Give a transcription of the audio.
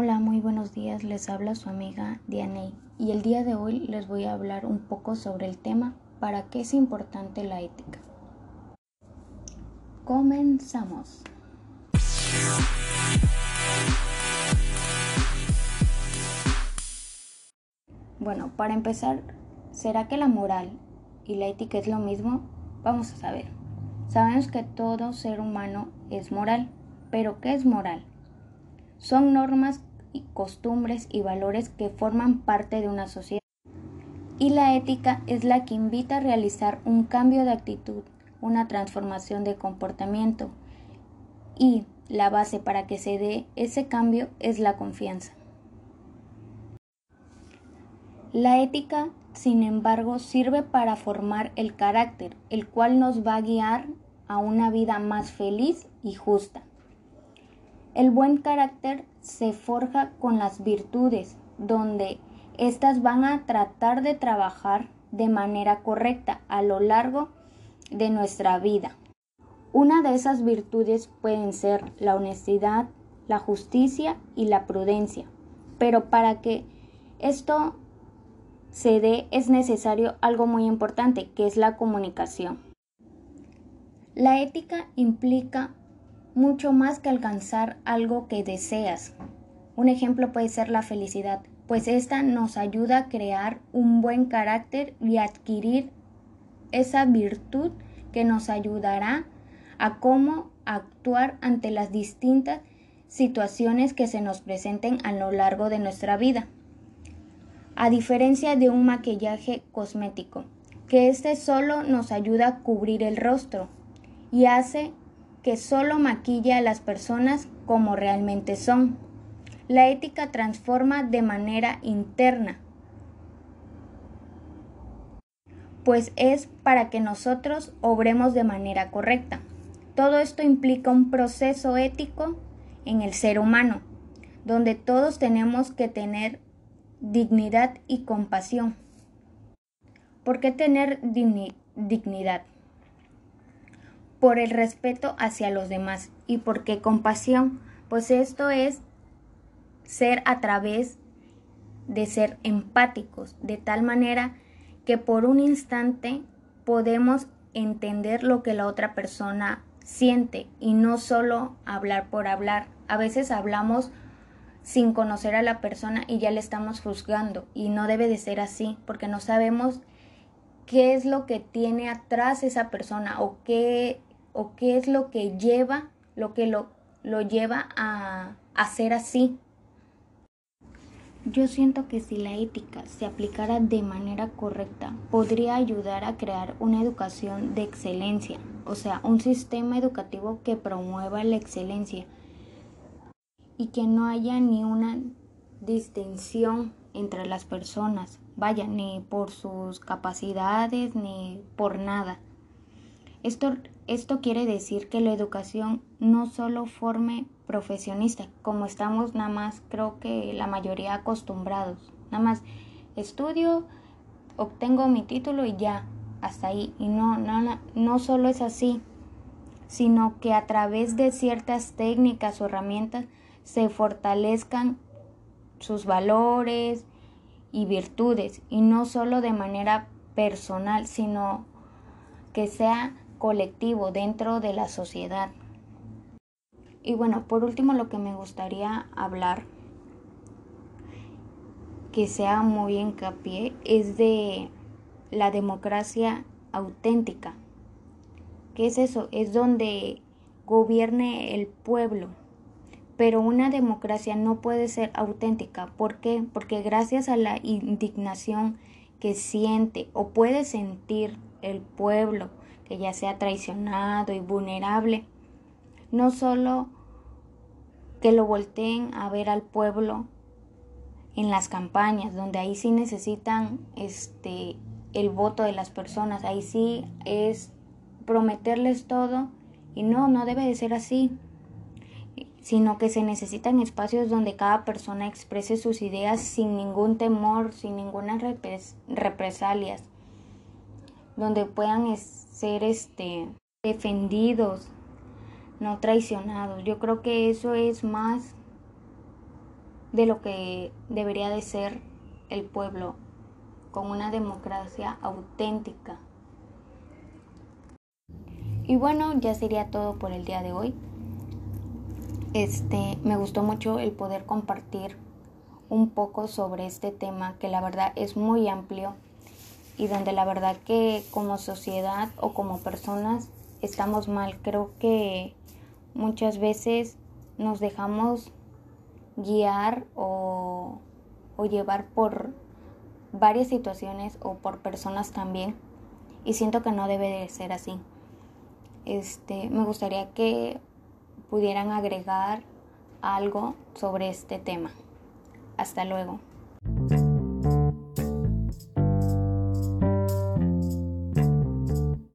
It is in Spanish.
Hola, muy buenos días. Les habla su amiga Dianey y el día de hoy les voy a hablar un poco sobre el tema ¿Para qué es importante la ética? Comenzamos. Bueno, para empezar, ¿será que la moral y la ética es lo mismo? Vamos a saber. Sabemos que todo ser humano es moral, pero ¿qué es moral? Son normas costumbres y valores que forman parte de una sociedad. Y la ética es la que invita a realizar un cambio de actitud, una transformación de comportamiento. Y la base para que se dé ese cambio es la confianza. La ética, sin embargo, sirve para formar el carácter, el cual nos va a guiar a una vida más feliz y justa. El buen carácter se forja con las virtudes, donde éstas van a tratar de trabajar de manera correcta a lo largo de nuestra vida. Una de esas virtudes pueden ser la honestidad, la justicia y la prudencia. Pero para que esto se dé es necesario algo muy importante, que es la comunicación. La ética implica mucho más que alcanzar algo que deseas. Un ejemplo puede ser la felicidad, pues esta nos ayuda a crear un buen carácter y adquirir esa virtud que nos ayudará a cómo actuar ante las distintas situaciones que se nos presenten a lo largo de nuestra vida. A diferencia de un maquillaje cosmético, que este solo nos ayuda a cubrir el rostro y hace que solo maquilla a las personas como realmente son. La ética transforma de manera interna, pues es para que nosotros obremos de manera correcta. Todo esto implica un proceso ético en el ser humano, donde todos tenemos que tener dignidad y compasión. ¿Por qué tener dignidad? Por el respeto hacia los demás. ¿Y por qué compasión? Pues esto es ser a través de ser empáticos, de tal manera que por un instante podemos entender lo que la otra persona siente y no solo hablar por hablar. A veces hablamos sin conocer a la persona y ya le estamos juzgando y no debe de ser así porque no sabemos qué es lo que tiene atrás esa persona o qué o qué es lo que lleva, lo que lo, lo lleva a hacer así. Yo siento que si la ética se aplicara de manera correcta, podría ayudar a crear una educación de excelencia, o sea, un sistema educativo que promueva la excelencia y que no haya ni una distinción entre las personas, vaya, ni por sus capacidades ni por nada. Esto, esto quiere decir que la educación no solo forme profesionistas, como estamos nada más, creo que la mayoría acostumbrados. Nada más estudio, obtengo mi título y ya, hasta ahí. Y no, no, no solo es así, sino que a través de ciertas técnicas o herramientas se fortalezcan sus valores y virtudes, y no solo de manera personal, sino que sea colectivo dentro de la sociedad. Y bueno, por último lo que me gustaría hablar, que sea muy hincapié, es de la democracia auténtica. ¿Qué es eso? Es donde gobierne el pueblo. Pero una democracia no puede ser auténtica. ¿Por qué? Porque gracias a la indignación que siente o puede sentir el pueblo que ya sea traicionado y vulnerable. No solo que lo volteen a ver al pueblo en las campañas, donde ahí sí necesitan este el voto de las personas, ahí sí es prometerles todo y no, no debe de ser así, sino que se necesitan espacios donde cada persona exprese sus ideas sin ningún temor, sin ninguna represalias, donde puedan ser este defendidos, no traicionados. Yo creo que eso es más de lo que debería de ser el pueblo con una democracia auténtica. Y bueno, ya sería todo por el día de hoy. Este, me gustó mucho el poder compartir un poco sobre este tema que la verdad es muy amplio y donde la verdad que como sociedad o como personas estamos mal. Creo que muchas veces nos dejamos guiar o, o llevar por varias situaciones o por personas también y siento que no debe de ser así. Este, me gustaría que pudieran agregar algo sobre este tema. Hasta luego.